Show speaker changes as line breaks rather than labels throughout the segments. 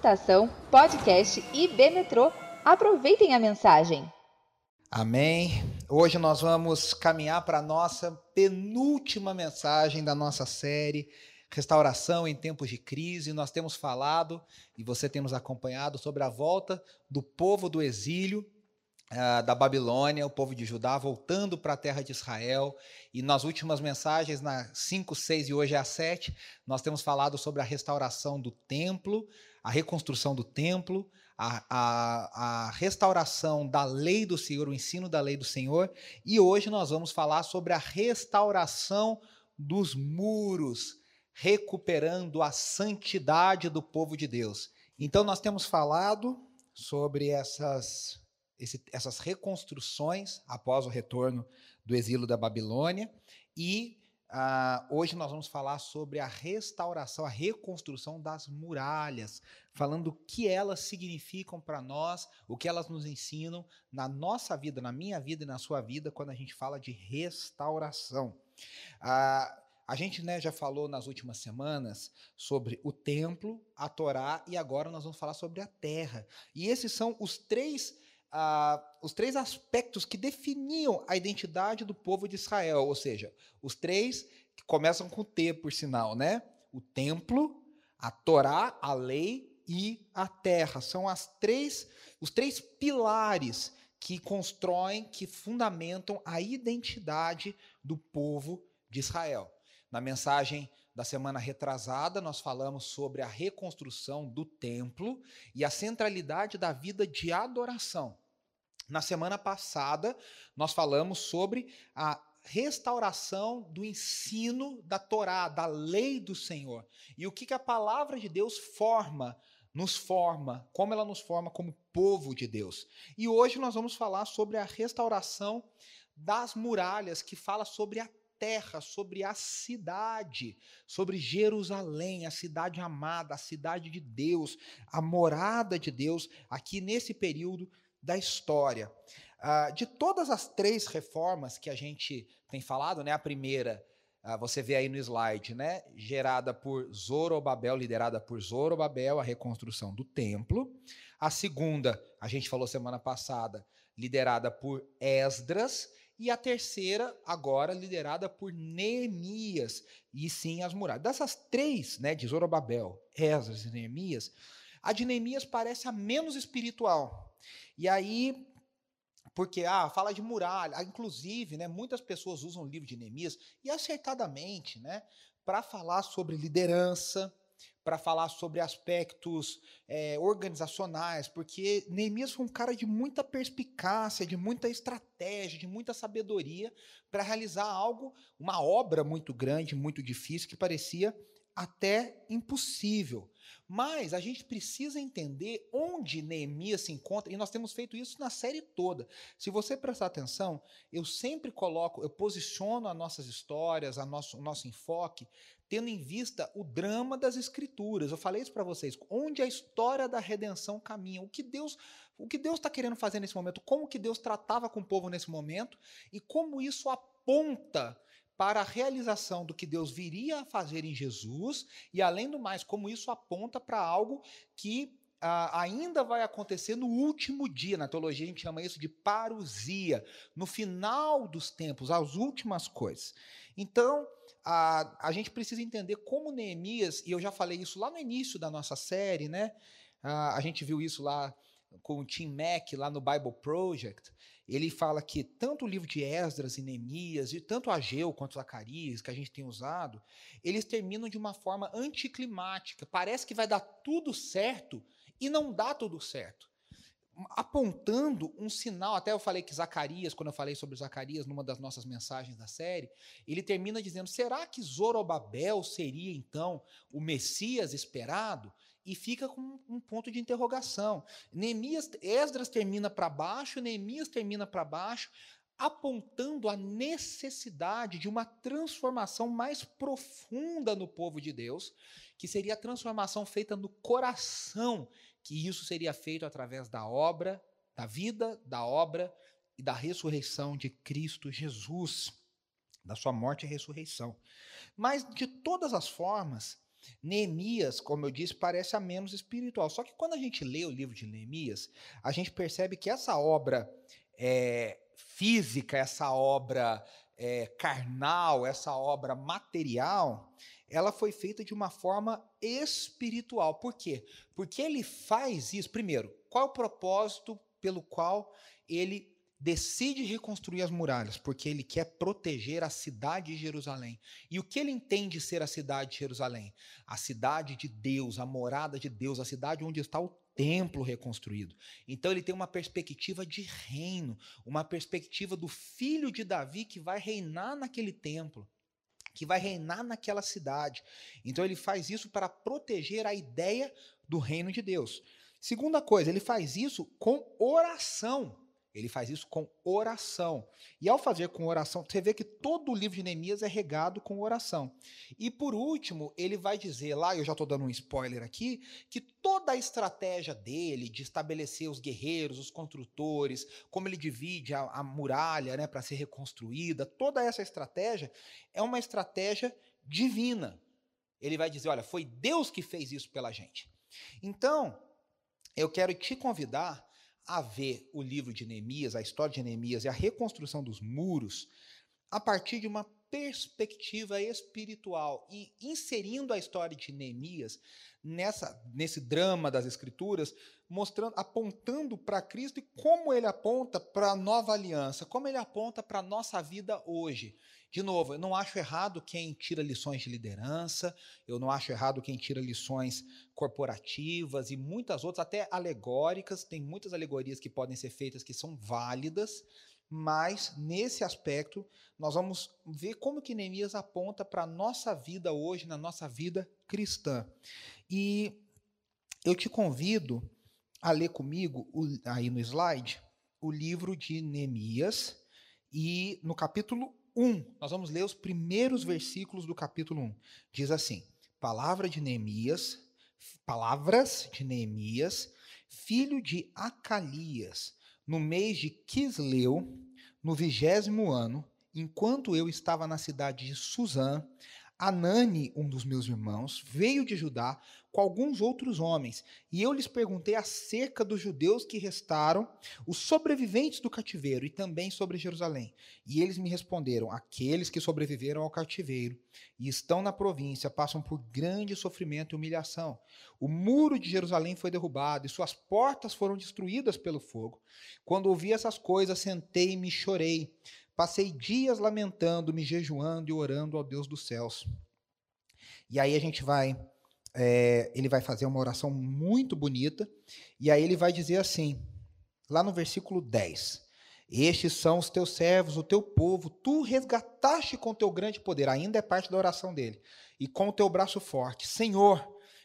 Estação Podcast IB Metrô. Aproveitem a mensagem.
Amém. Hoje nós vamos caminhar para a nossa penúltima mensagem da nossa série Restauração em Tempos de Crise. Nós temos falado e você tem nos acompanhado sobre a volta do povo do exílio Uh, da Babilônia, o povo de Judá voltando para a terra de Israel. E nas últimas mensagens, na 5, 6 e hoje é a 7, nós temos falado sobre a restauração do templo, a reconstrução do templo, a, a, a restauração da lei do Senhor, o ensino da lei do Senhor. E hoje nós vamos falar sobre a restauração dos muros, recuperando a santidade do povo de Deus. Então, nós temos falado sobre essas esse, essas reconstruções após o retorno do exílio da Babilônia. E uh, hoje nós vamos falar sobre a restauração, a reconstrução das muralhas, falando o que elas significam para nós, o que elas nos ensinam na nossa vida, na minha vida e na sua vida, quando a gente fala de restauração. Uh, a gente né, já falou nas últimas semanas sobre o templo, a Torá e agora nós vamos falar sobre a terra. E esses são os três ah, os três aspectos que definiam a identidade do povo de Israel, ou seja, os três que começam com T, por sinal, né? O templo, a Torá, a lei e a terra. São as três, os três pilares que constroem, que fundamentam a identidade do povo de Israel. Na mensagem da semana retrasada, nós falamos sobre a reconstrução do templo e a centralidade da vida de adoração. Na semana passada, nós falamos sobre a restauração do ensino da Torá, da lei do Senhor. E o que, que a palavra de Deus forma, nos forma, como ela nos forma como povo de Deus. E hoje nós vamos falar sobre a restauração das muralhas, que fala sobre a terra, sobre a cidade, sobre Jerusalém, a cidade amada, a cidade de Deus, a morada de Deus, aqui nesse período da história. Uh, de todas as três reformas que a gente tem falado, né, a primeira, uh, você vê aí no slide, né, gerada por Zorobabel, liderada por Zorobabel, a reconstrução do templo. A segunda, a gente falou semana passada, liderada por Esdras. E a terceira, agora, liderada por Neemias, e sim as muralhas. Dessas três, né, de Zorobabel, Esdras e Neemias, a de Neemias parece a menos espiritual, e aí, porque ah, fala de muralha, ah, inclusive, né, muitas pessoas usam o livro de Neemias e acertadamente, né, para falar sobre liderança, para falar sobre aspectos é, organizacionais, porque Neemias foi um cara de muita perspicácia, de muita estratégia, de muita sabedoria para realizar algo, uma obra muito grande, muito difícil, que parecia até impossível. Mas a gente precisa entender onde Neemias se encontra, e nós temos feito isso na série toda. Se você prestar atenção, eu sempre coloco, eu posiciono as nossas histórias, a nosso, o nosso enfoque, tendo em vista o drama das escrituras. Eu falei isso para vocês, onde a história da redenção caminha, o que Deus o que Deus está querendo fazer nesse momento, como que Deus tratava com o povo nesse momento e como isso aponta para a realização do que Deus viria a fazer em Jesus, e além do mais, como isso aponta para algo que ah, ainda vai acontecer no último dia. Na teologia a gente chama isso de parousia, no final dos tempos, as últimas coisas. Então, a, a gente precisa entender como Neemias, e eu já falei isso lá no início da nossa série, né? Ah, a gente viu isso lá com o Tim Mack, lá no Bible Project, ele fala que tanto o livro de Esdras e Neemias, e tanto Ageu quanto Zacarias, que a gente tem usado, eles terminam de uma forma anticlimática. Parece que vai dar tudo certo e não dá tudo certo. Apontando um sinal, até eu falei que Zacarias, quando eu falei sobre Zacarias, numa das nossas mensagens da série, ele termina dizendo: será que Zorobabel seria então o Messias esperado? E fica com um ponto de interrogação. Neemias, Esdras termina para baixo, Neemias termina para baixo, apontando a necessidade de uma transformação mais profunda no povo de Deus, que seria a transformação feita no coração, que isso seria feito através da obra, da vida, da obra e da ressurreição de Cristo Jesus, da sua morte e ressurreição. Mas de todas as formas, Neemias, como eu disse, parece a menos espiritual. Só que quando a gente lê o livro de Neemias, a gente percebe que essa obra é, física, essa obra é, carnal, essa obra material, ela foi feita de uma forma espiritual. Por quê? Porque ele faz isso. Primeiro, qual é o propósito pelo qual ele decide reconstruir as muralhas? Porque ele quer proteger a cidade de Jerusalém. E o que ele entende ser a cidade de Jerusalém? A cidade de Deus, a morada de Deus, a cidade onde está o templo reconstruído. Então ele tem uma perspectiva de reino, uma perspectiva do filho de Davi que vai reinar naquele templo que vai reinar naquela cidade. Então ele faz isso para proteger a ideia do reino de Deus. Segunda coisa, ele faz isso com oração. Ele faz isso com oração. E ao fazer com oração, você vê que todo o livro de Neemias é regado com oração. E por último, ele vai dizer lá, eu já estou dando um spoiler aqui, que toda a estratégia dele de estabelecer os guerreiros, os construtores, como ele divide a, a muralha né, para ser reconstruída, toda essa estratégia é uma estratégia divina. Ele vai dizer: olha, foi Deus que fez isso pela gente. Então, eu quero te convidar a ver o livro de Neemias, a história de Neemias e a reconstrução dos muros a partir de uma perspectiva espiritual e inserindo a história de Neemias nessa nesse drama das escrituras, mostrando apontando para Cristo e como ele aponta para a nova aliança, como ele aponta para a nossa vida hoje. De novo, eu não acho errado quem tira lições de liderança, eu não acho errado quem tira lições corporativas e muitas outras, até alegóricas, tem muitas alegorias que podem ser feitas que são válidas, mas nesse aspecto nós vamos ver como que Neemias aponta para a nossa vida hoje, na nossa vida cristã. E eu te convido a ler comigo, aí no slide, o livro de Neemias, e no capítulo 1, nós vamos ler os primeiros versículos do capítulo 1. Diz assim: Palavra de Neemias, palavras de Neemias, filho de Acalias, no mês de Quisleu, no vigésimo ano, enquanto eu estava na cidade de Suzã, Anani, um dos meus irmãos, veio de Judá com alguns outros homens, e eu lhes perguntei acerca dos judeus que restaram, os sobreviventes do cativeiro, e também sobre Jerusalém. E eles me responderam: aqueles que sobreviveram ao cativeiro e estão na província passam por grande sofrimento e humilhação. O muro de Jerusalém foi derrubado e suas portas foram destruídas pelo fogo. Quando ouvi essas coisas, sentei e chorei. Passei dias lamentando, me jejuando e orando ao Deus dos céus. E aí a gente vai é, ele vai fazer uma oração muito bonita, e aí ele vai dizer assim, lá no versículo 10: Estes são os teus servos, o teu povo, tu resgataste com teu grande poder, ainda é parte da oração dele, e com o teu braço forte. Senhor,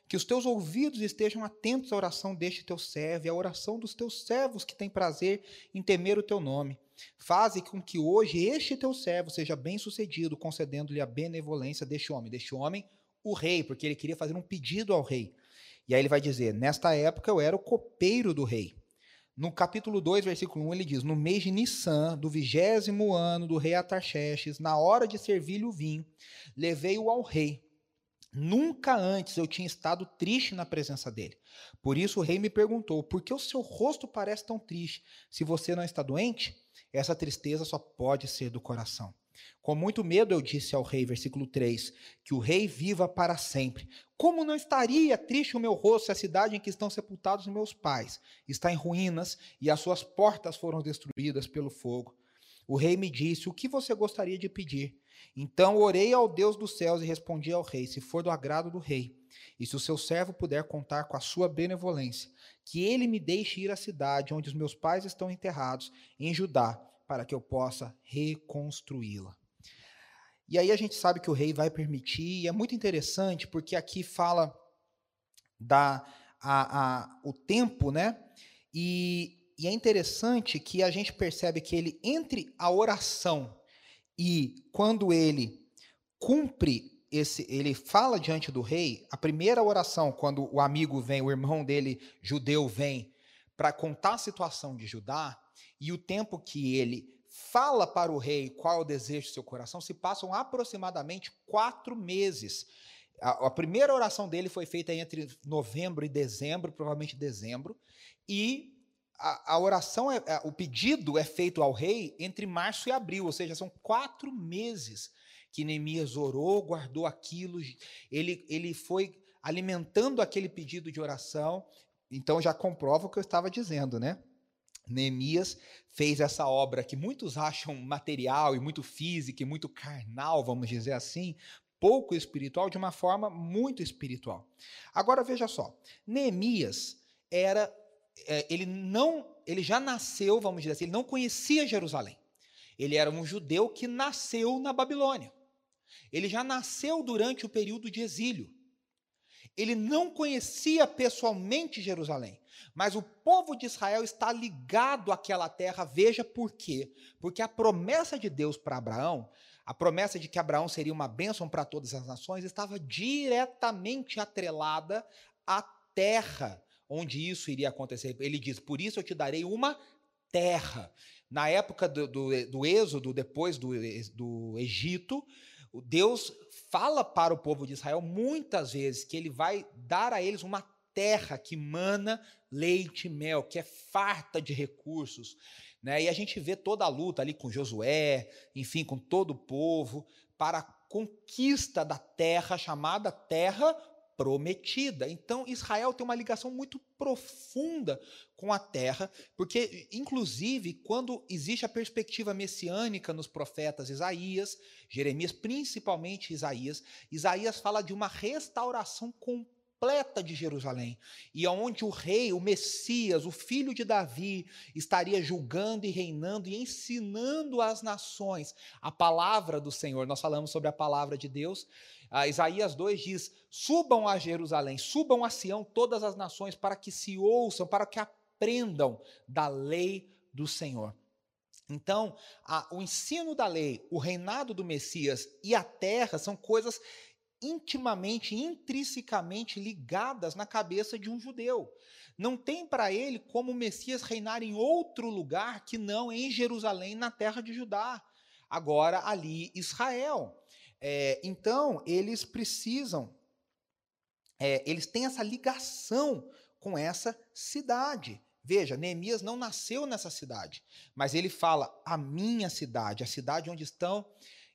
que os teus ouvidos estejam atentos à oração deste teu servo e à oração dos teus servos que têm prazer em temer o teu nome. Faze com que hoje este teu servo seja bem-sucedido, concedendo-lhe a benevolência deste homem, deste homem o rei, porque ele queria fazer um pedido ao rei. E aí ele vai dizer: Nesta época eu era o copeiro do rei. No capítulo 2, versículo 1, ele diz: No mês de Nissan, do vigésimo ano do rei Atarxerxes, na hora de servir-lhe o vinho, levei-o ao rei. Nunca antes eu tinha estado triste na presença dele. Por isso o rei me perguntou: Por que o seu rosto parece tão triste? Se você não está doente, essa tristeza só pode ser do coração. Com muito medo eu disse ao rei, versículo 3, que o rei viva para sempre. Como não estaria triste o meu rosto se a cidade em que estão sepultados meus pais está em ruínas e as suas portas foram destruídas pelo fogo? O rei me disse: O que você gostaria de pedir? Então orei ao Deus dos céus e respondi ao rei: Se for do agrado do rei, e se o seu servo puder contar com a sua benevolência, que ele me deixe ir à cidade onde os meus pais estão enterrados, em Judá, para que eu possa reconstruí-la. E aí a gente sabe que o rei vai permitir, e é muito interessante porque aqui fala da a, a, o tempo, né? E, e é interessante que a gente percebe que ele, entre a oração e quando ele cumpre esse, ele fala diante do rei, a primeira oração, quando o amigo vem, o irmão dele, judeu, vem para contar a situação de Judá, e o tempo que ele fala para o rei qual é o desejo do seu coração, se passam aproximadamente quatro meses. A, a, primeira oração dele foi feita entre novembro e dezembro, provavelmente dezembro, e a, a oração, é, é, o pedido é feito ao rei entre março e abril, ou seja, são quatro meses que Neemias orou, guardou aquilo, ele, ele foi alimentando aquele pedido de oração, então já comprova o que eu estava dizendo, né? Neemias fez essa obra que muitos acham material e muito física e muito carnal, vamos dizer assim, pouco espiritual, de uma forma muito espiritual. Agora veja só, Neemias era é, ele não, ele já nasceu, vamos dizer assim, ele não conhecia Jerusalém. Ele era um judeu que nasceu na Babilônia. Ele já nasceu durante o período de exílio. Ele não conhecia pessoalmente Jerusalém, mas o povo de Israel está ligado àquela terra. Veja por quê? Porque a promessa de Deus para Abraão, a promessa de que Abraão seria uma bênção para todas as nações, estava diretamente atrelada à terra onde isso iria acontecer. Ele diz: Por isso eu te darei uma terra. Na época do, do, do Êxodo, depois do, do Egito, Deus fala para o povo de Israel muitas vezes que ele vai dar a eles uma terra que mana leite e mel, que é farta de recursos. Né? E a gente vê toda a luta ali com Josué, enfim, com todo o povo, para a conquista da terra chamada Terra prometida. Então, Israel tem uma ligação muito profunda com a terra, porque, inclusive, quando existe a perspectiva messiânica nos profetas Isaías, Jeremias, principalmente Isaías, Isaías fala de uma restauração completa de Jerusalém, e onde o rei, o Messias, o filho de Davi, estaria julgando e reinando e ensinando às nações a palavra do Senhor. Nós falamos sobre a palavra de Deus ah, Isaías 2 diz: Subam a Jerusalém, subam a Sião todas as nações, para que se ouçam, para que aprendam da lei do Senhor. Então, a, o ensino da lei, o reinado do Messias e a terra são coisas intimamente, intrinsecamente ligadas na cabeça de um judeu. Não tem para ele como o Messias reinar em outro lugar que não em Jerusalém, na terra de Judá. Agora, ali, Israel. É, então, eles precisam, é, eles têm essa ligação com essa cidade. Veja, Neemias não nasceu nessa cidade, mas ele fala: a minha cidade, a cidade onde estão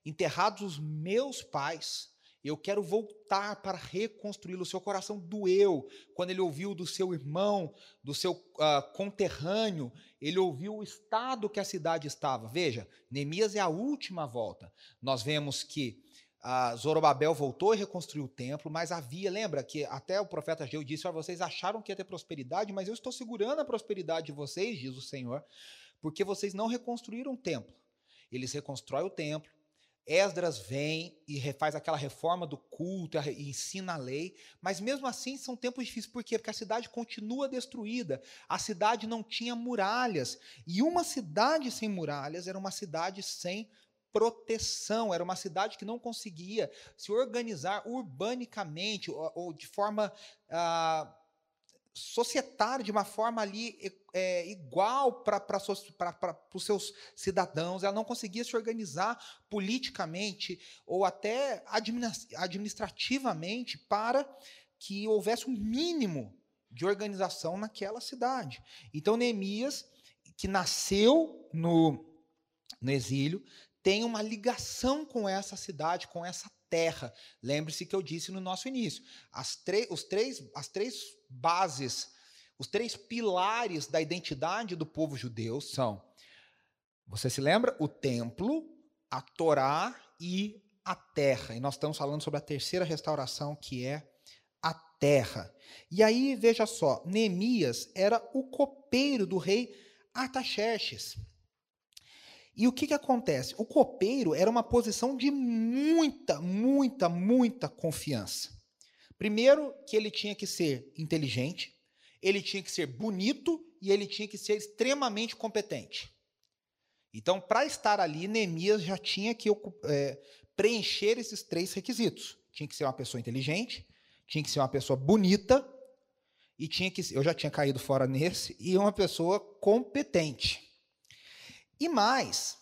enterrados os meus pais. Eu quero voltar para reconstruí-lo. Seu coração doeu quando ele ouviu do seu irmão, do seu uh, conterrâneo, ele ouviu o estado que a cidade estava. Veja, Neemias é a última volta. Nós vemos que a Zorobabel voltou e reconstruiu o templo, mas havia, lembra que até o profeta Ageu disse: ah, vocês acharam que ia ter prosperidade, mas eu estou segurando a prosperidade de vocês, diz o Senhor, porque vocês não reconstruíram o templo. Eles reconstroem o templo, Esdras vem e faz aquela reforma do culto e ensina a lei, mas mesmo assim são tempos difíceis, por quê? Porque a cidade continua destruída, a cidade não tinha muralhas, e uma cidade sem muralhas era uma cidade sem proteção. Era uma cidade que não conseguia se organizar urbanicamente ou, ou de forma ah, societária, de uma forma ali é, igual para os seus cidadãos. Ela não conseguia se organizar politicamente ou até administrativamente para que houvesse um mínimo de organização naquela cidade. Então, Neemias, que nasceu no, no exílio, tem uma ligação com essa cidade, com essa terra. Lembre-se que eu disse no nosso início, as, os três, as três bases, os três pilares da identidade do povo judeu são, você se lembra? O templo, a Torá e a terra. E nós estamos falando sobre a terceira restauração, que é a terra. E aí, veja só, Neemias era o copeiro do rei Artaxerxes. E o que, que acontece? O copeiro era uma posição de muita, muita, muita confiança. Primeiro, que ele tinha que ser inteligente, ele tinha que ser bonito e ele tinha que ser extremamente competente. Então, para estar ali, Neemias já tinha que é, preencher esses três requisitos. Tinha que ser uma pessoa inteligente, tinha que ser uma pessoa bonita e tinha que eu já tinha caído fora nesse e uma pessoa competente. E mais,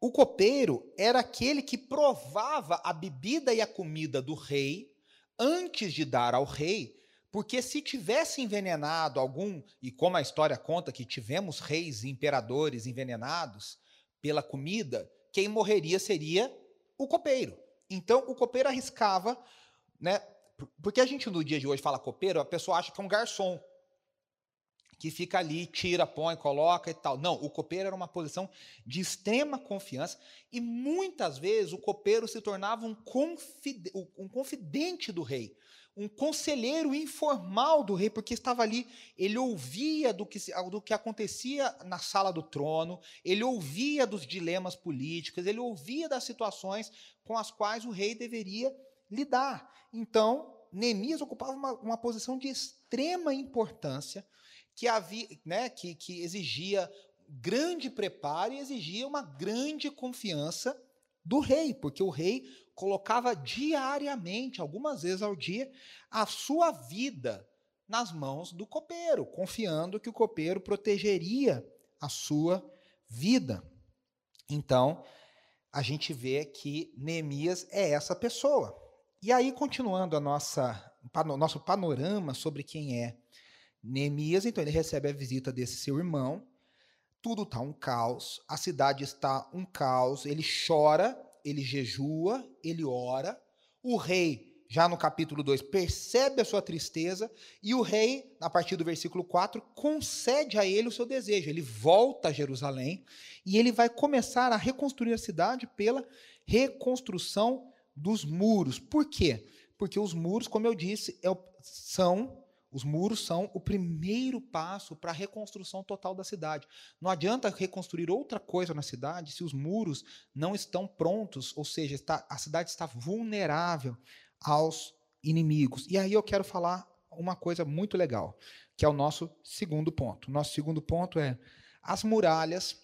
O copeiro era aquele que provava a bebida e a comida do rei antes de dar ao rei, porque se tivesse envenenado algum, e como a história conta que tivemos reis e imperadores envenenados pela comida, quem morreria seria o copeiro. Então o copeiro arriscava, né? Porque a gente no dia de hoje fala copeiro, a pessoa acha que é um garçom que fica ali, tira, põe, coloca e tal. Não, o copeiro era uma posição de extrema confiança e muitas vezes o copeiro se tornava um, confide um confidente do rei, um conselheiro informal do rei, porque estava ali, ele ouvia do que, do que acontecia na sala do trono, ele ouvia dos dilemas políticos, ele ouvia das situações com as quais o rei deveria lidar. Então, Neemias ocupava uma, uma posição de extrema importância que, havia, né, que, que exigia grande preparo e exigia uma grande confiança do rei, porque o rei colocava diariamente, algumas vezes ao dia, a sua vida nas mãos do copeiro, confiando que o copeiro protegeria a sua vida. Então, a gente vê que Neemias é essa pessoa. E aí, continuando a nossa, nosso panorama sobre quem é Neemias, então, ele recebe a visita desse seu irmão. Tudo está um caos, a cidade está um caos. Ele chora, ele jejua, ele ora. O rei, já no capítulo 2, percebe a sua tristeza e o rei, a partir do versículo 4, concede a ele o seu desejo. Ele volta a Jerusalém e ele vai começar a reconstruir a cidade pela reconstrução dos muros. Por quê? Porque os muros, como eu disse, é são os muros são o primeiro passo para a reconstrução total da cidade. Não adianta reconstruir outra coisa na cidade se os muros não estão prontos, ou seja, está, a cidade está vulnerável aos inimigos. E aí eu quero falar uma coisa muito legal, que é o nosso segundo ponto. Nosso segundo ponto é: as muralhas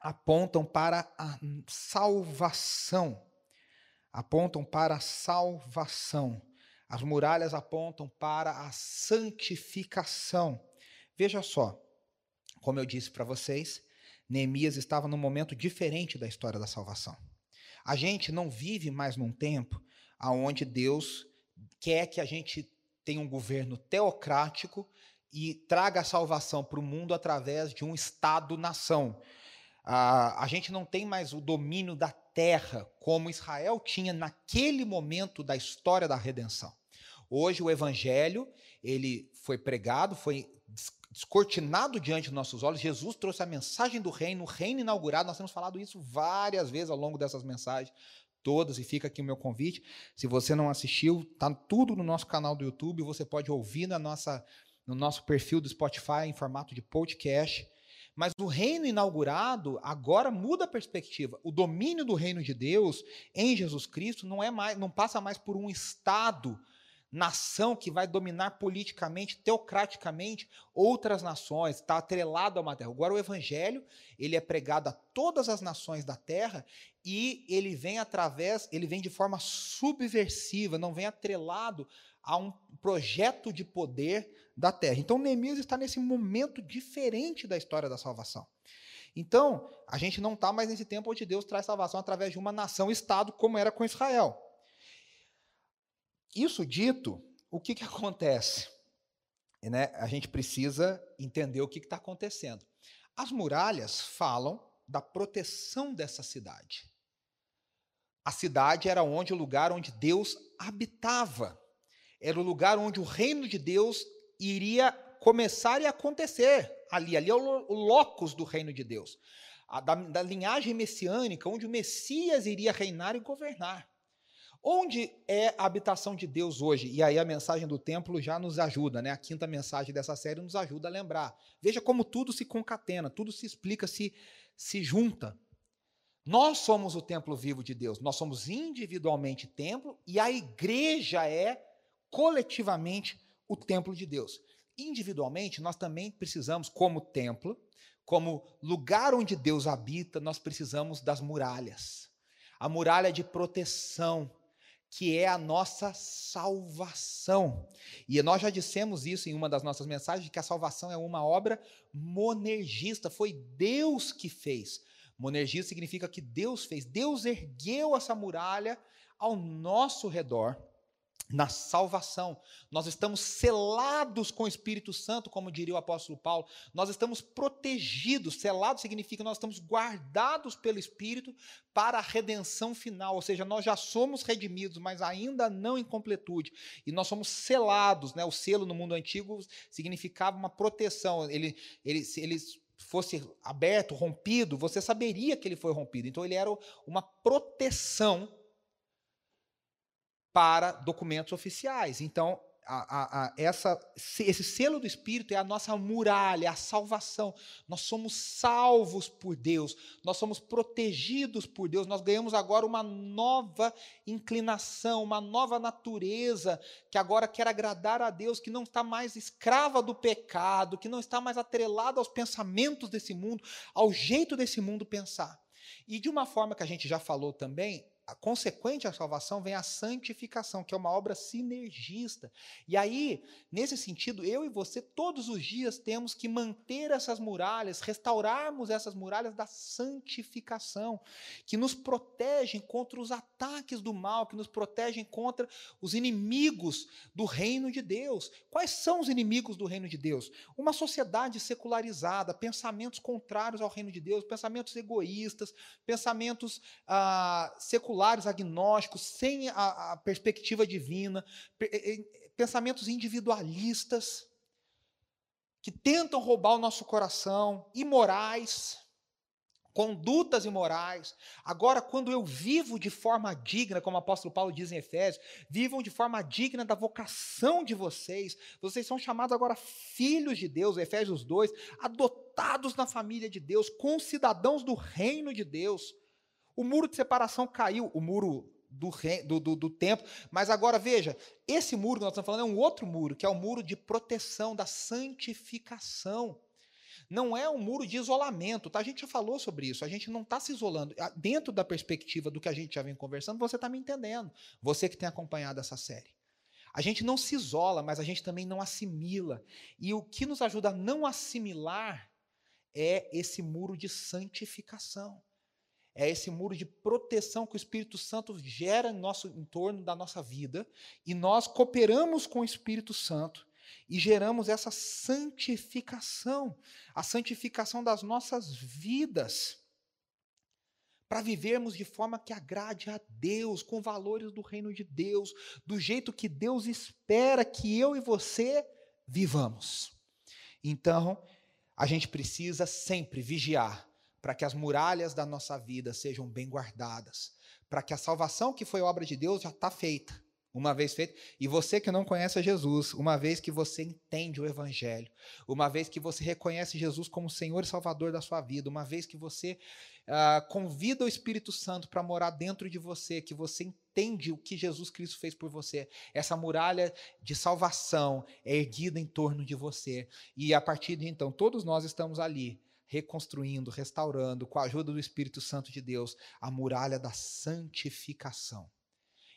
apontam para a salvação. Apontam para a salvação. As muralhas apontam para a santificação. Veja só, como eu disse para vocês, Neemias estava num momento diferente da história da salvação. A gente não vive mais num tempo onde Deus quer que a gente tenha um governo teocrático e traga a salvação para o mundo através de um Estado-nação. a gente não tem mais o domínio da terra como Israel tinha naquele momento da história da redenção. Hoje o evangelho, ele foi pregado, foi descortinado diante dos nossos olhos. Jesus trouxe a mensagem do reino, o reino inaugurado. Nós temos falado isso várias vezes ao longo dessas mensagens todas e fica aqui o meu convite. Se você não assistiu, tá tudo no nosso canal do YouTube, você pode ouvir na nossa no nosso perfil do Spotify em formato de podcast. Mas o reino inaugurado agora muda a perspectiva. O domínio do reino de Deus em Jesus Cristo não é mais, não passa mais por um estado nação que vai dominar politicamente, teocraticamente outras nações, está atrelado a uma terra. Agora o evangelho, ele é pregado a todas as nações da terra e ele vem através, ele vem de forma subversiva, não vem atrelado a um projeto de poder da terra. Então Neemias está nesse momento diferente da história da salvação. Então, a gente não está mais nesse tempo onde Deus traz salvação através de uma nação-estado, como era com Israel. Isso dito, o que, que acontece? Né? A gente precisa entender o que está acontecendo. As muralhas falam da proteção dessa cidade. A cidade era onde o lugar onde Deus habitava. Era o lugar onde o reino de Deus iria começar e acontecer. Ali, ali é o, o locus do reino de Deus. A, da, da linhagem messiânica, onde o Messias iria reinar e governar. Onde é a habitação de Deus hoje? E aí a mensagem do templo já nos ajuda, né? A quinta mensagem dessa série nos ajuda a lembrar. Veja como tudo se concatena, tudo se explica, se, se junta. Nós somos o templo vivo de Deus, nós somos individualmente templo e a igreja é coletivamente o templo de Deus. Individualmente, nós também precisamos, como templo, como lugar onde Deus habita, nós precisamos das muralhas. A muralha de proteção, que é a nossa salvação. E nós já dissemos isso em uma das nossas mensagens, que a salvação é uma obra monergista, foi Deus que fez. Monergia significa que Deus fez, Deus ergueu essa muralha ao nosso redor na salvação. Nós estamos selados com o Espírito Santo, como diria o apóstolo Paulo. Nós estamos protegidos. Selado significa que nós estamos guardados pelo Espírito para a redenção final. Ou seja, nós já somos redimidos, mas ainda não em completude. E nós somos selados. Né? O selo no mundo antigo significava uma proteção. Ele, ele, ele fosse aberto, rompido, você saberia que ele foi rompido. Então ele era uma proteção para documentos oficiais. Então, a, a, a, essa, esse selo do Espírito é a nossa muralha, é a salvação. Nós somos salvos por Deus, nós somos protegidos por Deus, nós ganhamos agora uma nova inclinação, uma nova natureza, que agora quer agradar a Deus, que não está mais escrava do pecado, que não está mais atrelada aos pensamentos desse mundo, ao jeito desse mundo pensar. E de uma forma que a gente já falou também, a consequente à salvação vem a santificação, que é uma obra sinergista. E aí, nesse sentido, eu e você todos os dias temos que manter essas muralhas, restaurarmos essas muralhas da santificação, que nos protegem contra os ataques do mal, que nos protegem contra os inimigos do reino de Deus. Quais são os inimigos do reino de Deus? Uma sociedade secularizada, pensamentos contrários ao reino de Deus, pensamentos egoístas, pensamentos ah, seculares seculares, agnósticos, sem a, a perspectiva divina, pensamentos individualistas, que tentam roubar o nosso coração, imorais, condutas imorais. Agora, quando eu vivo de forma digna, como o apóstolo Paulo diz em Efésios, vivam de forma digna da vocação de vocês. Vocês são chamados agora filhos de Deus, Efésios 2, adotados na família de Deus, concidadãos do reino de Deus. O muro de separação caiu, o muro do, do, do, do, templo. Mas agora veja, esse muro que nós estamos falando é um outro muro, que é o muro de proteção, da santificação. Não é um muro de isolamento, tá? A gente já falou sobre isso, a gente não está se isolando. Dentro da perspectiva do que a gente já vem conversando, você está me entendendo. Você que tem acompanhado essa série. A gente não se isola, mas a gente também não assimila. E o que nos ajuda a não assimilar é esse muro de santificação. É esse muro de proteção que o Espírito Santo gera em nosso entorno da nossa vida e nós cooperamos com o Espírito Santo e geramos essa santificação, a santificação das nossas vidas, para vivermos de forma que agrade a Deus, com valores do reino de Deus, do jeito que Deus espera que eu e você vivamos. Então, a gente precisa sempre vigiar para que as muralhas da nossa vida sejam bem guardadas, para que a salvação que foi obra de Deus já está feita, uma vez feita. E você que não conhece Jesus, uma vez que você entende o Evangelho, uma vez que você reconhece Jesus como Senhor e Salvador da sua vida, uma vez que você uh, convida o Espírito Santo para morar dentro de você, que você entende o que Jesus Cristo fez por você, essa muralha de salvação é erguida em torno de você. E a partir de então, todos nós estamos ali reconstruindo, restaurando, com a ajuda do Espírito Santo de Deus, a muralha da santificação.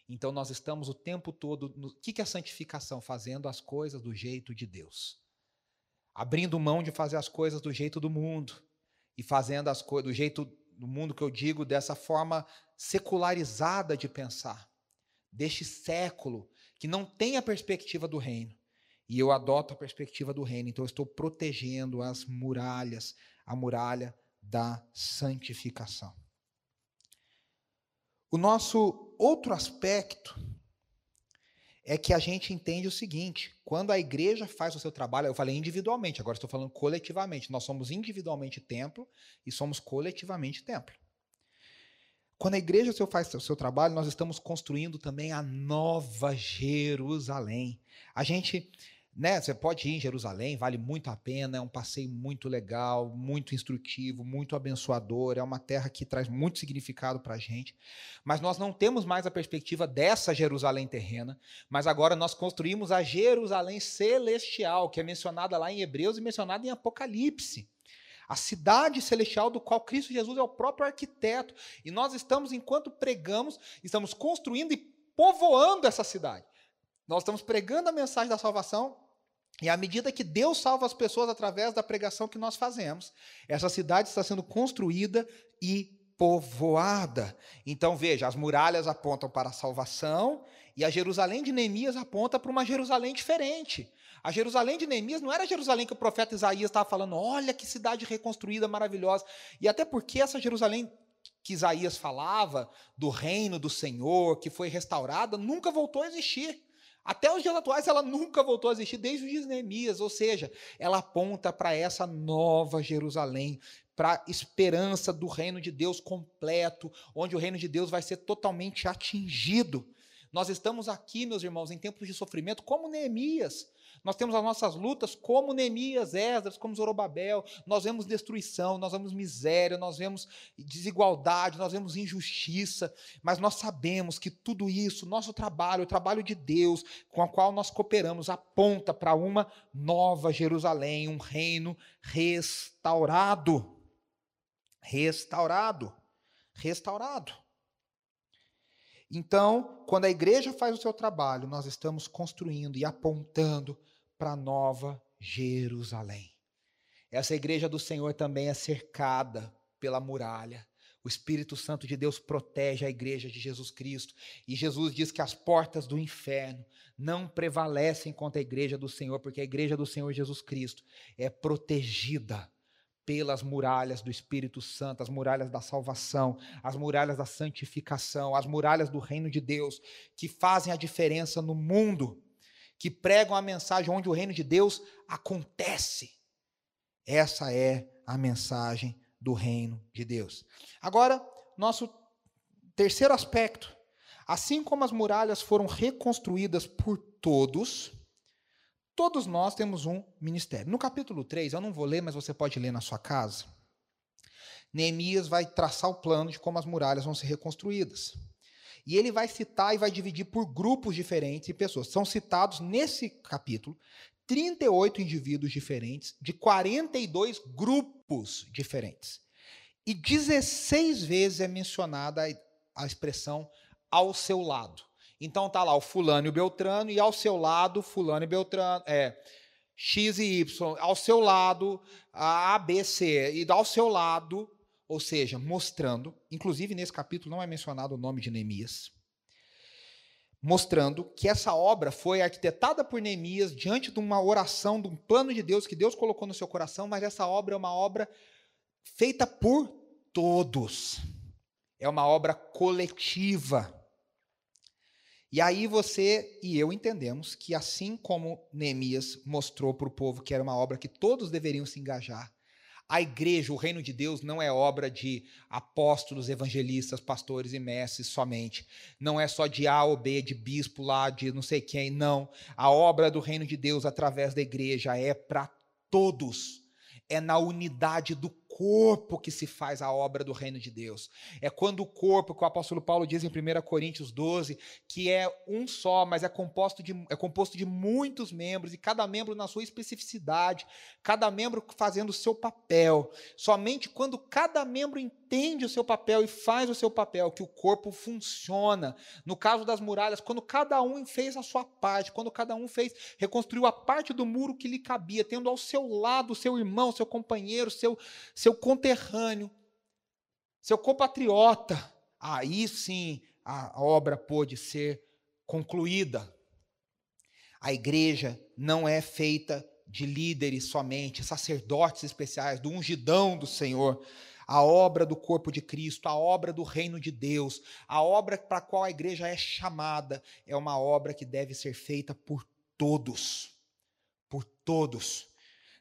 Então nós estamos o tempo todo. No o que é santificação? Fazendo as coisas do jeito de Deus. Abrindo mão de fazer as coisas do jeito do mundo. E fazendo as coisas do jeito do mundo que eu digo, dessa forma secularizada de pensar. Deste século, que não tem a perspectiva do reino. E eu adoto a perspectiva do reino. Então eu estou protegendo as muralhas a muralha da santificação. O nosso outro aspecto é que a gente entende o seguinte: quando a igreja faz o seu trabalho, eu falei individualmente, agora estou falando coletivamente. Nós somos individualmente templo e somos coletivamente templo. Quando a igreja faz o seu trabalho, nós estamos construindo também a nova Jerusalém. A gente né? Você pode ir em Jerusalém, vale muito a pena, é um passeio muito legal, muito instrutivo, muito abençoador, é uma terra que traz muito significado para a gente. Mas nós não temos mais a perspectiva dessa Jerusalém terrena, mas agora nós construímos a Jerusalém celestial, que é mencionada lá em Hebreus e mencionada em Apocalipse. A cidade celestial do qual Cristo Jesus é o próprio arquiteto. E nós estamos, enquanto pregamos, estamos construindo e povoando essa cidade. Nós estamos pregando a mensagem da salvação, E à medida que Deus salva as pessoas através da pregação que nós fazemos, essa cidade está sendo construída e povoada. Então veja, as muralhas apontam para a salvação e a Jerusalém de Neemias aponta para uma Jerusalém diferente. A Jerusalém de Neemias não era a Jerusalém que o profeta Isaías estava falando, olha que cidade reconstruída maravilhosa. E até porque essa Jerusalém que Isaías falava, do reino do Senhor, que foi restaurada, nunca voltou a existir. Até os dias atuais, ela nunca voltou a existir, desde os dias de Neemias. Ou seja, ela aponta para essa nova Jerusalém, para a esperança do reino de Deus completo, onde o reino de Deus vai ser totalmente atingido. Nós estamos aqui, meus irmãos, em tempos de sofrimento, como Neemias. Nós temos as nossas lutas como Neemias, Esdras, como Zorobabel. Nós vemos destruição, nós vemos miséria, nós vemos desigualdade, nós vemos injustiça. Mas nós sabemos que tudo isso, nosso trabalho, o trabalho de Deus, com o qual nós cooperamos, aponta para uma nova Jerusalém, um reino restaurado. Restaurado. Restaurado. Então, quando a igreja faz o seu trabalho, nós estamos construindo e apontando para nova Jerusalém. Essa igreja do Senhor também é cercada pela muralha. O Espírito Santo de Deus protege a igreja de Jesus Cristo. E Jesus diz que as portas do inferno não prevalecem contra a igreja do Senhor, porque a igreja do Senhor Jesus Cristo é protegida pelas muralhas do Espírito Santo, as muralhas da salvação, as muralhas da santificação, as muralhas do reino de Deus, que fazem a diferença no mundo que pregam a mensagem onde o reino de Deus acontece. Essa é a mensagem do reino de Deus. Agora, nosso terceiro aspecto. Assim como as muralhas foram reconstruídas por todos, todos nós temos um ministério. No capítulo 3, eu não vou ler, mas você pode ler na sua casa. Neemias vai traçar o plano de como as muralhas vão ser reconstruídas. E ele vai citar e vai dividir por grupos diferentes de pessoas. São citados nesse capítulo 38 indivíduos diferentes, de 42 grupos diferentes. E 16 vezes é mencionada a expressão ao seu lado. Então tá lá o fulano e o Beltrano, e ao seu lado, fulano e Beltrano, é, X e Y, ao seu lado, a ABC, e ao seu lado, ou seja, mostrando, inclusive nesse capítulo não é mencionado o nome de Neemias, mostrando que essa obra foi arquitetada por Neemias diante de uma oração, de um plano de Deus que Deus colocou no seu coração, mas essa obra é uma obra feita por todos. É uma obra coletiva. E aí você e eu entendemos que assim como Neemias mostrou para o povo que era uma obra que todos deveriam se engajar, a igreja, o reino de Deus, não é obra de apóstolos, evangelistas, pastores e mestres somente. Não é só de A ou B, de bispo lá, de não sei quem. Não. A obra do reino de Deus através da igreja é para todos. É na unidade do corpo que se faz a obra do reino de Deus. É quando o corpo, que o apóstolo Paulo diz em 1 Coríntios 12, que é um só, mas é composto, de, é composto de muitos membros, e cada membro na sua especificidade, cada membro fazendo o seu papel. Somente quando cada membro entende o seu papel e faz o seu papel, que o corpo funciona. No caso das muralhas, quando cada um fez a sua parte, quando cada um fez, reconstruiu a parte do muro que lhe cabia, tendo ao seu lado o seu irmão, seu companheiro, seu seu conterrâneo, seu compatriota, aí sim a obra pôde ser concluída. A igreja não é feita de líderes somente, sacerdotes especiais, do ungidão do Senhor. A obra do corpo de Cristo, a obra do reino de Deus, a obra para a qual a igreja é chamada, é uma obra que deve ser feita por todos. Por todos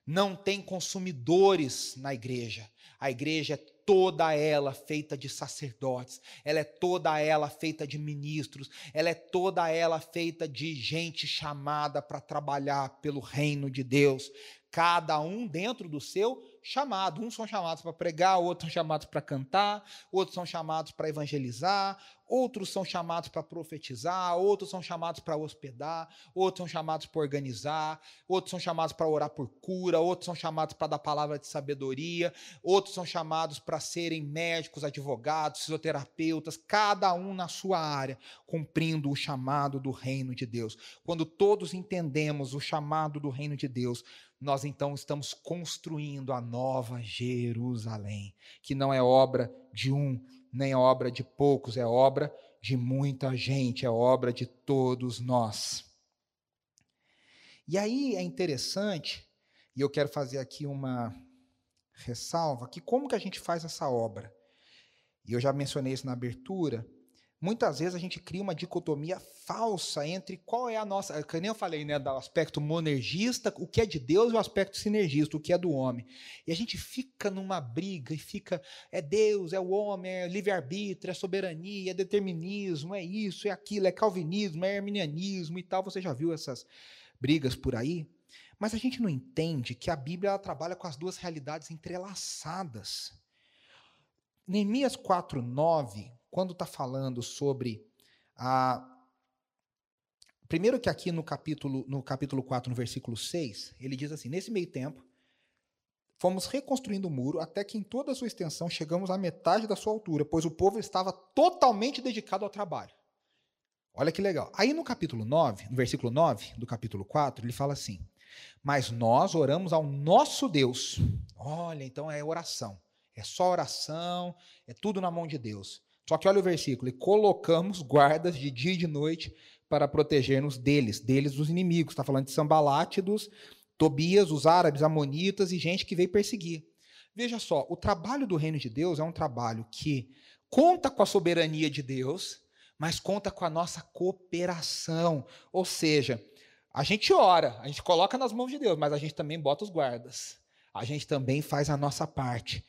não tem consumidores na igreja. A igreja é toda ela feita de sacerdotes, ela é toda ela feita de ministros, ela é toda ela feita de gente chamada para trabalhar pelo reino de Deus, cada um dentro do seu chamado. Uns são chamados para pregar, outros são chamados para cantar, outros são chamados para evangelizar, outros são chamados para profetizar, outros são chamados para hospedar, outros são chamados para organizar, outros são chamados para orar por cura, outros são chamados para dar palavra de sabedoria, outros são chamados para serem médicos, advogados, fisioterapeutas, cada um na sua área, cumprindo o chamado do reino de Deus. Quando todos entendemos o chamado do reino de Deus, nós então estamos construindo a nova Jerusalém, que não é obra de um, nem obra de poucos, é obra de muita gente, é obra de todos nós. E aí é interessante, e eu quero fazer aqui uma ressalva, que como que a gente faz essa obra? E eu já mencionei isso na abertura, Muitas vezes a gente cria uma dicotomia falsa entre qual é a nossa, que nem eu falei, né, do aspecto monergista, o que é de Deus e o aspecto sinergista, o que é do homem. E a gente fica numa briga e fica, é Deus, é o homem, é livre-arbítrio, é soberania, é determinismo, é isso, é aquilo, é calvinismo, é arminianismo e tal. Você já viu essas brigas por aí? Mas a gente não entende que a Bíblia ela trabalha com as duas realidades entrelaçadas. Neemias 4:9 quando está falando sobre a. Primeiro que aqui no capítulo, no capítulo 4, no versículo 6, ele diz assim: Nesse meio tempo, fomos reconstruindo o muro até que em toda a sua extensão chegamos à metade da sua altura, pois o povo estava totalmente dedicado ao trabalho. Olha que legal. Aí no capítulo 9, no versículo 9 do capítulo 4, ele fala assim: Mas nós oramos ao nosso Deus. Olha, então é oração. É só oração, é tudo na mão de Deus. Só que olha o versículo: e colocamos guardas de dia e de noite para proteger-nos deles, deles dos inimigos. Está falando de Sambalate, dos Tobias, os árabes, amonitas e gente que veio perseguir. Veja só, o trabalho do reino de Deus é um trabalho que conta com a soberania de Deus, mas conta com a nossa cooperação. Ou seja, a gente ora, a gente coloca nas mãos de Deus, mas a gente também bota os guardas. A gente também faz a nossa parte.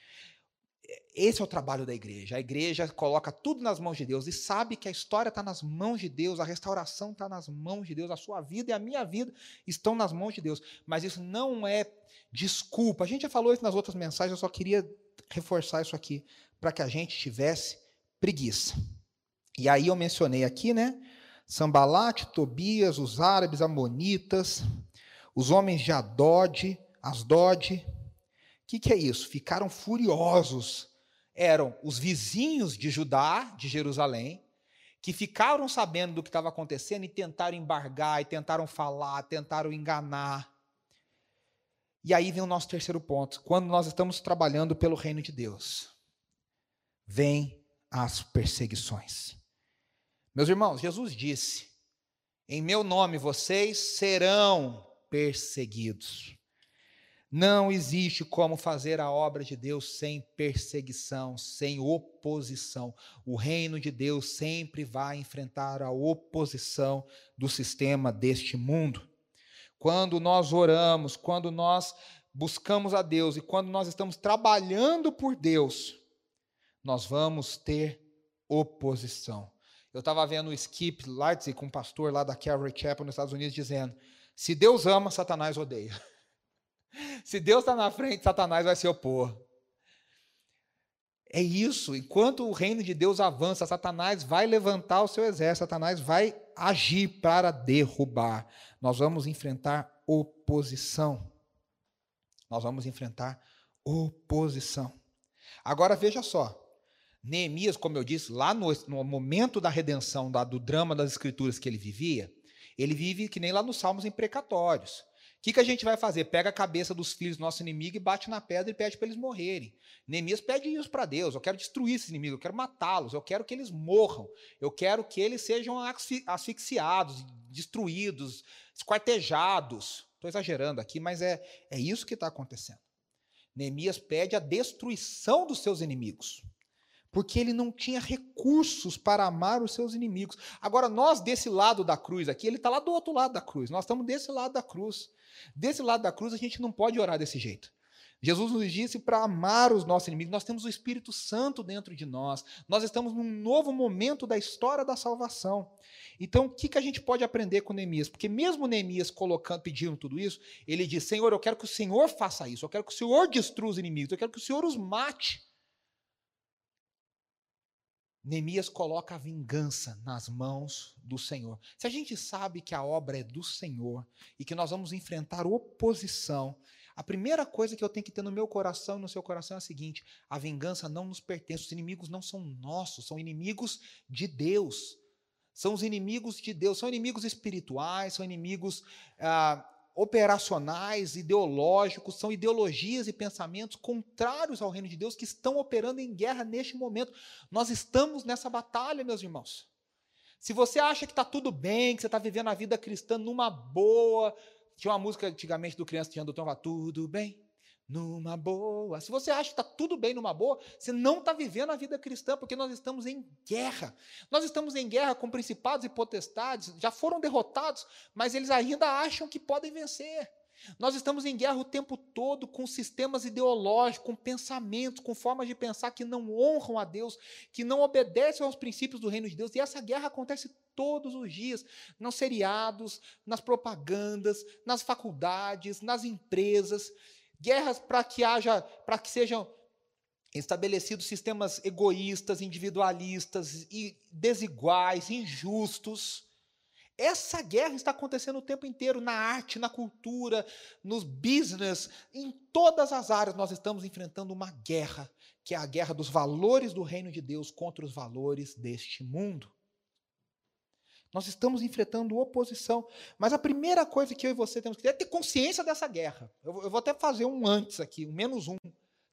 Esse é o trabalho da igreja. A igreja coloca tudo nas mãos de Deus e sabe que a história está nas mãos de Deus, a restauração está nas mãos de Deus, a sua vida e a minha vida estão nas mãos de Deus. Mas isso não é desculpa. A gente já falou isso nas outras mensagens, eu só queria reforçar isso aqui para que a gente tivesse preguiça. E aí eu mencionei aqui, né? Sambalate, Tobias, os árabes, amonitas, os homens de Adode, Asdod. O que, que é isso? Ficaram furiosos eram os vizinhos de Judá, de Jerusalém, que ficaram sabendo do que estava acontecendo e tentaram embargar, e tentaram falar, tentaram enganar. E aí vem o nosso terceiro ponto. Quando nós estamos trabalhando pelo reino de Deus, vem as perseguições. Meus irmãos, Jesus disse: Em meu nome vocês serão perseguidos. Não existe como fazer a obra de Deus sem perseguição, sem oposição. O reino de Deus sempre vai enfrentar a oposição do sistema deste mundo. Quando nós oramos, quando nós buscamos a Deus e quando nós estamos trabalhando por Deus, nós vamos ter oposição. Eu estava vendo o Skip Leipzig, um pastor lá da Calvary Chapel nos Estados Unidos, dizendo: se Deus ama, Satanás odeia. Se Deus está na frente, Satanás vai se opor. É isso. Enquanto o reino de Deus avança, Satanás vai levantar o seu exército, Satanás vai agir para derrubar. Nós vamos enfrentar oposição. Nós vamos enfrentar oposição. Agora veja só. Neemias, como eu disse, lá no, no momento da redenção, da, do drama das escrituras que ele vivia, ele vive que nem lá nos Salmos imprecatórios que, que a gente vai fazer? Pega a cabeça dos filhos do nosso inimigo e bate na pedra e pede para eles morrerem. Neemias pede isso para Deus. Eu quero destruir esses inimigos, eu quero matá-los, eu quero que eles morram, eu quero que eles sejam asfixiados, destruídos, esquartejados. Estou exagerando aqui, mas é, é isso que está acontecendo. Neemias pede a destruição dos seus inimigos porque ele não tinha recursos para amar os seus inimigos. Agora, nós desse lado da cruz aqui, ele está lá do outro lado da cruz, nós estamos desse lado da cruz. Desse lado da cruz, a gente não pode orar desse jeito. Jesus nos disse para amar os nossos inimigos. Nós temos o Espírito Santo dentro de nós. Nós estamos num novo momento da história da salvação. Então, o que, que a gente pode aprender com Neemias? Porque mesmo Neemias colocando, pedindo tudo isso, ele diz: Senhor, eu quero que o Senhor faça isso. Eu quero que o Senhor destrua os inimigos. Eu quero que o Senhor os mate. Neemias coloca a vingança nas mãos do Senhor. Se a gente sabe que a obra é do Senhor e que nós vamos enfrentar oposição, a primeira coisa que eu tenho que ter no meu coração e no seu coração é a seguinte: a vingança não nos pertence, os inimigos não são nossos, são inimigos de Deus. São os inimigos de Deus, são inimigos espirituais, são inimigos ah, operacionais, ideológicos, são ideologias e pensamentos contrários ao reino de Deus que estão operando em guerra neste momento. Nós estamos nessa batalha, meus irmãos. Se você acha que está tudo bem, que você está vivendo a vida cristã numa boa, tinha uma música antigamente do Criança do Tom, tudo bem, numa boa. Se você acha que está tudo bem numa boa, você não está vivendo a vida cristã, porque nós estamos em guerra. Nós estamos em guerra com principados e potestades, já foram derrotados, mas eles ainda acham que podem vencer. Nós estamos em guerra o tempo todo com sistemas ideológicos, com pensamentos, com formas de pensar que não honram a Deus, que não obedecem aos princípios do reino de Deus. E essa guerra acontece todos os dias, nos seriados, nas propagandas, nas faculdades, nas empresas. Guerras para que haja, para que sejam estabelecidos sistemas egoístas, individualistas e desiguais, injustos. Essa guerra está acontecendo o tempo inteiro na arte, na cultura, nos business, em todas as áreas nós estamos enfrentando uma guerra, que é a guerra dos valores do reino de Deus contra os valores deste mundo. Nós estamos enfrentando oposição. Mas a primeira coisa que eu e você temos que ter é ter consciência dessa guerra. Eu, eu vou até fazer um antes aqui, um menos um.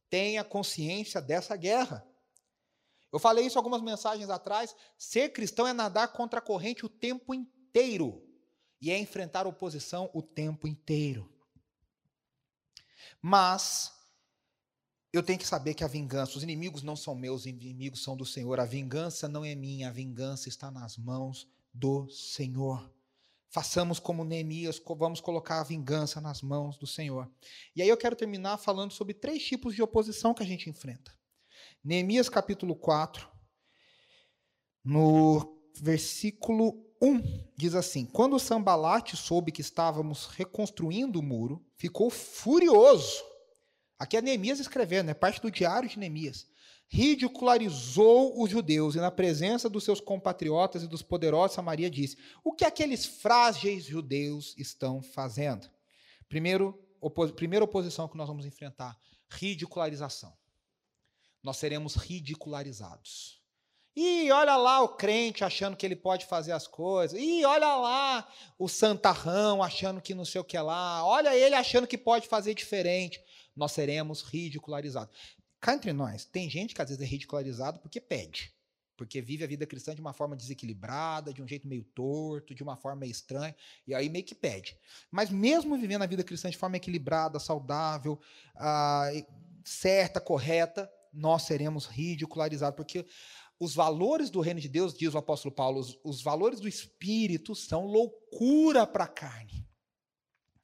Tenha consciência dessa guerra. Eu falei isso algumas mensagens atrás. Ser cristão é nadar contra a corrente o tempo inteiro. E é enfrentar oposição o tempo inteiro. Mas eu tenho que saber que a vingança, os inimigos não são meus, os inimigos são do Senhor. A vingança não é minha, a vingança está nas mãos do Senhor. Façamos como Neemias, vamos colocar a vingança nas mãos do Senhor. E aí eu quero terminar falando sobre três tipos de oposição que a gente enfrenta. Neemias capítulo 4, no versículo 1, diz assim: Quando Sambalate soube que estávamos reconstruindo o muro, ficou furioso. Aqui é Neemias escrevendo, é parte do diário de Neemias ridicularizou os judeus e, na presença dos seus compatriotas e dos poderosos, Samaria disse: O que aqueles frágeis judeus estão fazendo? Primeiro, opos primeira oposição que nós vamos enfrentar: ridicularização. Nós seremos ridicularizados. E olha lá o crente achando que ele pode fazer as coisas. E olha lá o santarrão achando que não sei o que lá. Olha ele achando que pode fazer diferente. Nós seremos ridicularizados. Cá entre nós, tem gente que às vezes é ridicularizado porque pede. Porque vive a vida cristã de uma forma desequilibrada, de um jeito meio torto, de uma forma meio estranha, e aí meio que pede. Mas mesmo vivendo a vida cristã de forma equilibrada, saudável, ah, certa, correta, nós seremos ridicularizados, porque os valores do reino de Deus, diz o apóstolo Paulo, os, os valores do espírito são loucura para a carne.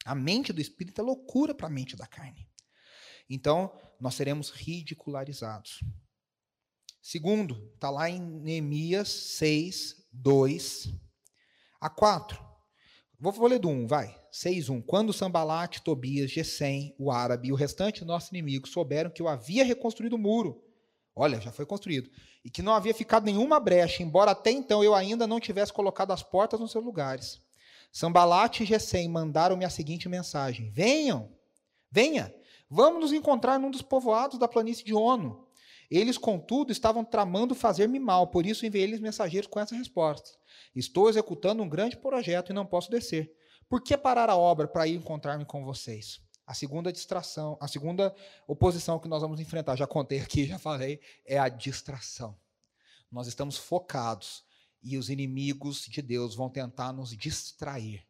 A mente do espírito é loucura para a mente da carne. Então, nós seremos ridicularizados. Segundo, está lá em Neemias 6, 2 a 4. Vou, vou ler do 1, vai. 6, 1. Quando Sambalate, Tobias, Gesem, o árabe e o restante dos nossos inimigos souberam que eu havia reconstruído o muro, olha, já foi construído, e que não havia ficado nenhuma brecha, embora até então eu ainda não tivesse colocado as portas nos seus lugares. Sambalate e Gesem mandaram-me a seguinte mensagem: Venham, venha, Vamos nos encontrar num dos povoados da planície de Ono. Eles, contudo, estavam tramando fazer-me mal, por isso enviei eles mensageiros com essa resposta. Estou executando um grande projeto e não posso descer. Por que parar a obra para ir encontrar-me com vocês? A segunda distração, a segunda oposição que nós vamos enfrentar, já contei aqui, já falei, é a distração. Nós estamos focados e os inimigos de Deus vão tentar nos distrair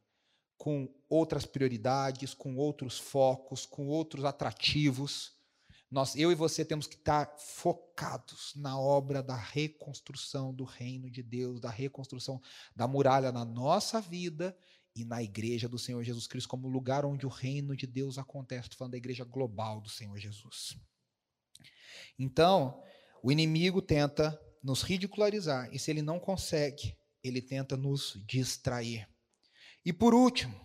com outras prioridades, com outros focos, com outros atrativos. Nós, eu e você temos que estar focados na obra da reconstrução do reino de Deus, da reconstrução da muralha na nossa vida e na igreja do Senhor Jesus Cristo como lugar onde o reino de Deus acontece. Estou falando da igreja global do Senhor Jesus. Então, o inimigo tenta nos ridicularizar, e se ele não consegue, ele tenta nos distrair. E por último,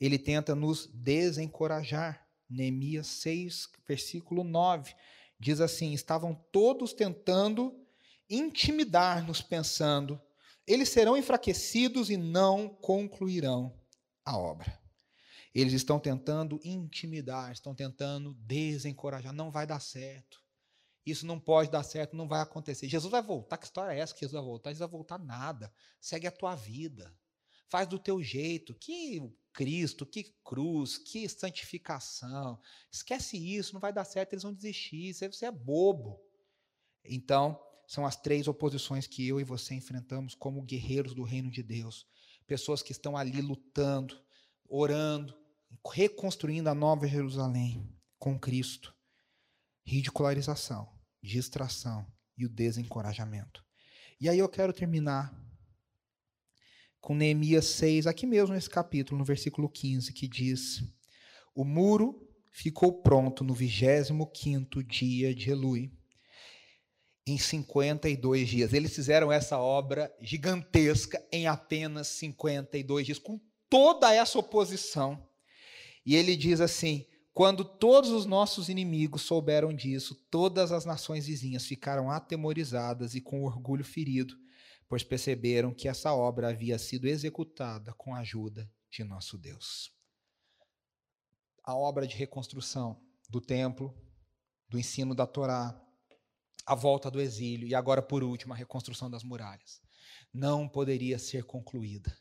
ele tenta nos desencorajar. Neemias 6, versículo 9, diz assim: Estavam todos tentando intimidar-nos, pensando, eles serão enfraquecidos e não concluirão a obra. Eles estão tentando intimidar, estão tentando desencorajar. Não vai dar certo. Isso não pode dar certo, não vai acontecer. Jesus vai voltar. Que história é essa que Jesus vai voltar? Jesus vai voltar nada. Segue a tua vida. Faz do teu jeito. Que Cristo, que cruz, que santificação. Esquece isso, não vai dar certo, eles vão desistir. Você é bobo. Então, são as três oposições que eu e você enfrentamos como guerreiros do reino de Deus. Pessoas que estão ali lutando, orando, reconstruindo a nova Jerusalém com Cristo. Ridicularização, distração e o desencorajamento. E aí eu quero terminar com Neemias 6, aqui mesmo nesse capítulo, no versículo 15, que diz: O muro ficou pronto no 25 dia de Elui, em 52 dias. Eles fizeram essa obra gigantesca em apenas 52 dias, com toda essa oposição. E ele diz assim: quando todos os nossos inimigos souberam disso, todas as nações vizinhas ficaram atemorizadas e com orgulho ferido, pois perceberam que essa obra havia sido executada com a ajuda de nosso Deus. A obra de reconstrução do templo, do ensino da Torá, a volta do exílio e agora, por último, a reconstrução das muralhas. Não poderia ser concluída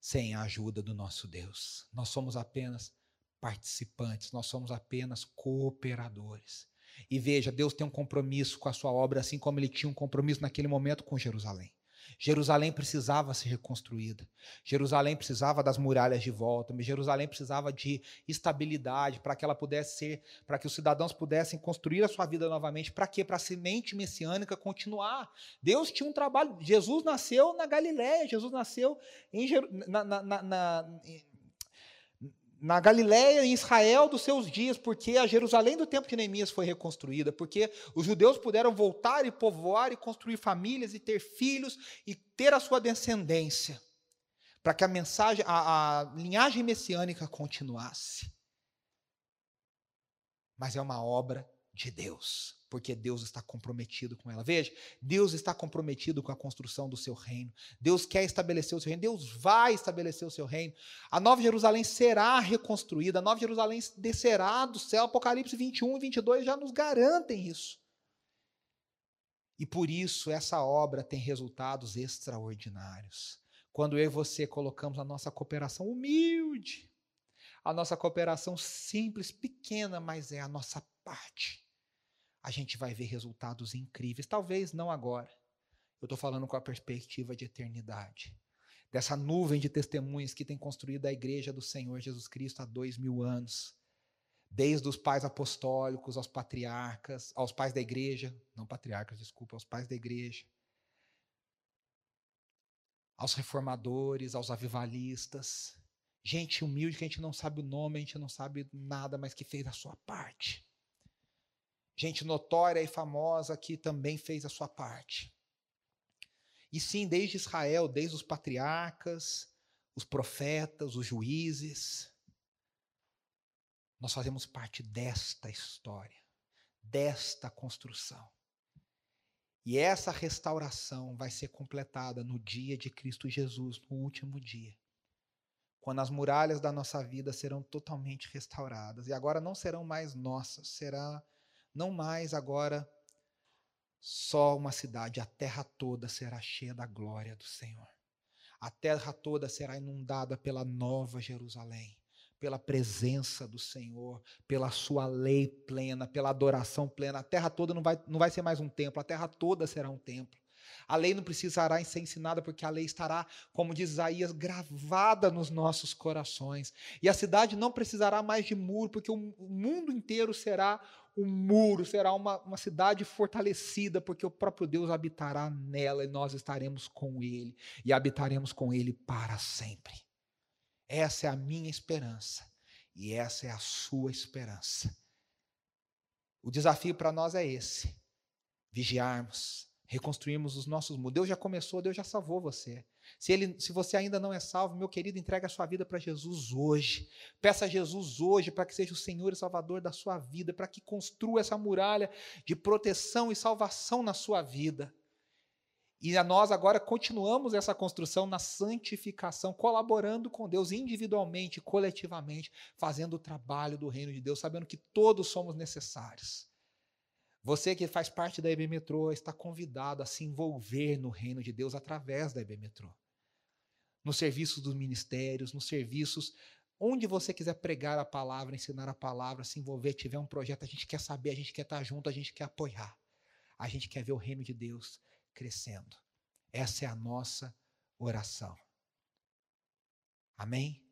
sem a ajuda do nosso Deus. Nós somos apenas participantes, nós somos apenas cooperadores. E veja, Deus tem um compromisso com a sua obra, assim como ele tinha um compromisso naquele momento com Jerusalém. Jerusalém precisava ser reconstruída. Jerusalém precisava das muralhas de volta. Jerusalém precisava de estabilidade para que ela pudesse ser, para que os cidadãos pudessem construir a sua vida novamente. Para quê? Para a semente messiânica continuar. Deus tinha um trabalho. Jesus nasceu na Galiléia. Jesus nasceu em, na, na, na, na Galiléia e Israel dos seus dias, porque a Jerusalém do tempo de Neemias foi reconstruída, porque os judeus puderam voltar e povoar e construir famílias e ter filhos e ter a sua descendência, para que a mensagem, a, a linhagem messiânica continuasse. Mas é uma obra de Deus porque Deus está comprometido com ela. Veja, Deus está comprometido com a construção do seu reino. Deus quer estabelecer o seu reino. Deus vai estabelecer o seu reino. A Nova Jerusalém será reconstruída. A Nova Jerusalém descerá do céu. Apocalipse 21 e 22 já nos garantem isso. E por isso essa obra tem resultados extraordinários. Quando eu e você colocamos a nossa cooperação humilde, a nossa cooperação simples, pequena, mas é a nossa parte a gente vai ver resultados incríveis. Talvez não agora. Eu estou falando com a perspectiva de eternidade. Dessa nuvem de testemunhas que tem construído a igreja do Senhor Jesus Cristo há dois mil anos. Desde os pais apostólicos aos patriarcas, aos pais da igreja, não patriarcas, desculpa, aos pais da igreja, aos reformadores, aos avivalistas, gente humilde que a gente não sabe o nome, a gente não sabe nada, mas que fez a sua parte gente notória e famosa que também fez a sua parte. E sim, desde Israel, desde os patriarcas, os profetas, os juízes, nós fazemos parte desta história, desta construção. E essa restauração vai ser completada no dia de Cristo Jesus, no último dia. Quando as muralhas da nossa vida serão totalmente restauradas. E agora não serão mais nossas, será não mais agora só uma cidade, a terra toda será cheia da glória do Senhor. A terra toda será inundada pela nova Jerusalém, pela presença do Senhor, pela sua lei plena, pela adoração plena. A terra toda não vai, não vai ser mais um templo, a terra toda será um templo. A lei não precisará ser ensinada, porque a lei estará, como diz Isaías, gravada nos nossos corações. E a cidade não precisará mais de muro, porque o mundo inteiro será um muro, será uma, uma cidade fortalecida, porque o próprio Deus habitará nela e nós estaremos com Ele e habitaremos com Ele para sempre. Essa é a minha esperança e essa é a sua esperança. O desafio para nós é esse: vigiarmos, reconstruirmos os nossos muros. Deus já começou, Deus já salvou você. Se, ele, se você ainda não é salvo, meu querido, entregue a sua vida para Jesus hoje. Peça a Jesus hoje para que seja o Senhor e Salvador da sua vida, para que construa essa muralha de proteção e salvação na sua vida. E a nós agora continuamos essa construção na santificação, colaborando com Deus individualmente, coletivamente, fazendo o trabalho do reino de Deus, sabendo que todos somos necessários. Você que faz parte da EB Metrô está convidado a se envolver no reino de Deus através da EB Metrô. Nos serviços dos ministérios, nos serviços onde você quiser pregar a palavra, ensinar a palavra, se envolver, tiver um projeto, a gente quer saber, a gente quer estar junto, a gente quer apoiar. A gente quer ver o reino de Deus crescendo. Essa é a nossa oração. Amém?